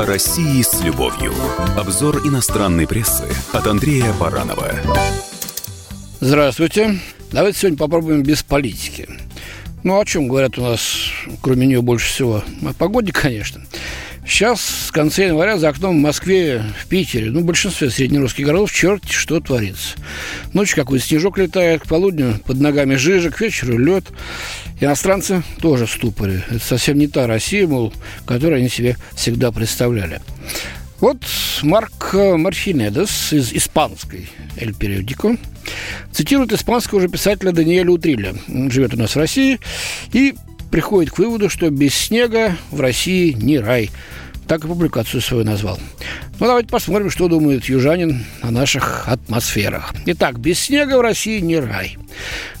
О России с любовью. Обзор иностранной прессы от Андрея Баранова. Здравствуйте. Давайте сегодня попробуем без политики. Ну, о чем говорят у нас, кроме нее, больше всего? О погоде, конечно. Сейчас, с конца января, за окном в Москве, в Питере, ну, в большинстве среднерусских городов, черт что творится. Ночью какой-то снежок летает, к полудню под ногами жижа, к вечеру лед. Иностранцы тоже в ступоре. Это совсем не та Россия, мол, которую они себе всегда представляли. Вот Марк Марфинедес из испанской «Эль Периодико» цитирует испанского уже писателя Даниэля Утриля. Он живет у нас в России и приходит к выводу, что без снега в России не рай. Так и публикацию свою назвал. Ну, давайте посмотрим, что думает южанин о наших атмосферах. Итак, без снега в России не рай.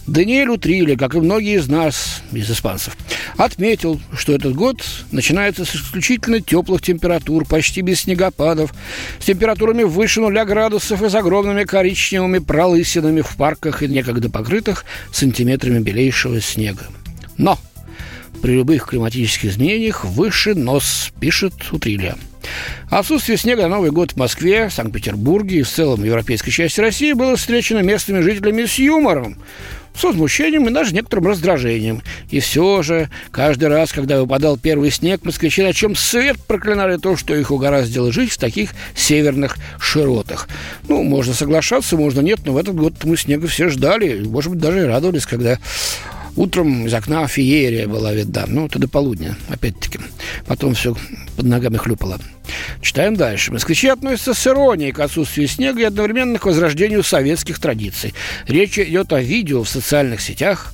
Даниэль Утрили, как и многие из нас, из испанцев, отметил, что этот год начинается с исключительно теплых температур, почти без снегопадов, с температурами выше нуля градусов и с огромными коричневыми пролысинами в парках и некогда покрытых сантиметрами белейшего снега. Но при любых климатических изменениях выше нос, пишет Утрилья. Отсутствие снега на Новый год в Москве, Санкт-Петербурге и в целом европейской части России было встречено местными жителями с юмором, с возмущением и даже некоторым раздражением. И все же, каждый раз, когда выпадал первый снег, москвичи на чем свет проклинали то, что их угораздило жить в таких северных широтах. Ну, можно соглашаться, можно нет, но в этот год мы снега все ждали, может быть, даже и радовались, когда Утром из окна феерия была видна. Ну, это до полудня, опять-таки. Потом все под ногами хлюпало. Читаем дальше. Москвичи относятся с иронией к отсутствию снега и одновременно к возрождению советских традиций. Речь идет о видео в социальных сетях,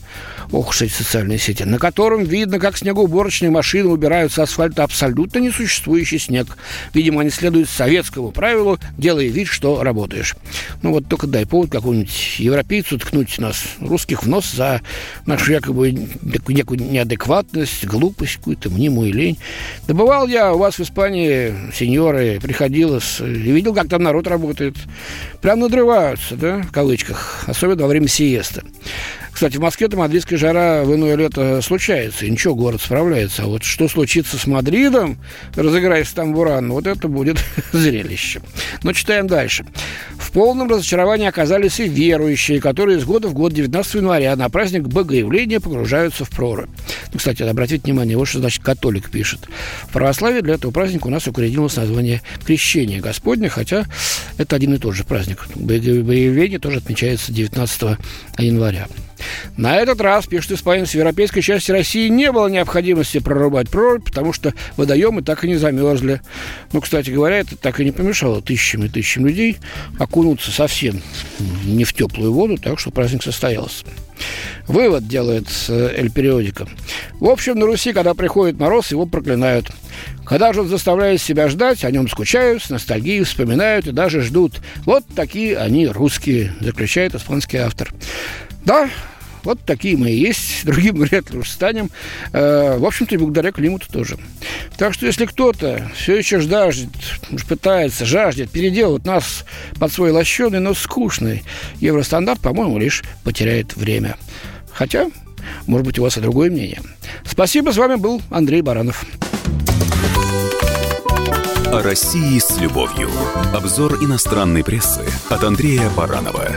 ох уж эти социальные сети, на котором видно, как снегоуборочные машины убирают с асфальта абсолютно несуществующий снег. Видимо, они следуют советскому правилу, делая вид, что работаешь. Ну вот только дай повод какому-нибудь европейцу ткнуть нас, русских, в нос за нашу якобы некую неадекватность, глупость, какую-то мнимую лень. Добывал я у вас в Испании, сеньоры, приходилось, и видел, как там народ работает. Прям надрываются, да, в кавычках, особенно во время сиеста. Кстати, в Москве-то мадридская жара в иное лето случается, и ничего, город справляется. А вот что случится с Мадридом, разыграясь там буран, вот это будет зрелище. Но читаем дальше. В полном разочаровании оказались и верующие, которые из года в год 19 января на праздник Богоявления погружаются в прорубь. Ну, кстати, обратите внимание, вот что значит католик пишет. В православии для этого праздника у нас укоренилось название Крещения Господня, хотя это один и тот же праздник. Богоявление тоже отмечается 19 января. На этот раз, пишет испанец, в европейской части России не было необходимости прорубать прорубь, потому что водоемы так и не замерзли. Ну, кстати говоря, это так и не помешало тысячам и тысячам людей окунуться совсем не в теплую воду, так что праздник состоялся. Вывод делает э, Эль Периодика. В общем, на Руси, когда приходит мороз, его проклинают. Когда же он заставляет себя ждать, о нем скучают, с ностальгией вспоминают и даже ждут. Вот такие они русские, заключает испанский автор. Да, вот такие мы и есть, другим вряд ли уж станем. Э, в общем-то, и благодаря климату тоже. Так что, если кто-то все еще жаждет, пытается, жаждет переделать нас под свой лощеный, но скучный евростандарт, по-моему, лишь потеряет время. Хотя, может быть, у вас и другое мнение. Спасибо, с вами был Андрей Баранов. О России с любовью. Обзор иностранной прессы от Андрея Баранова.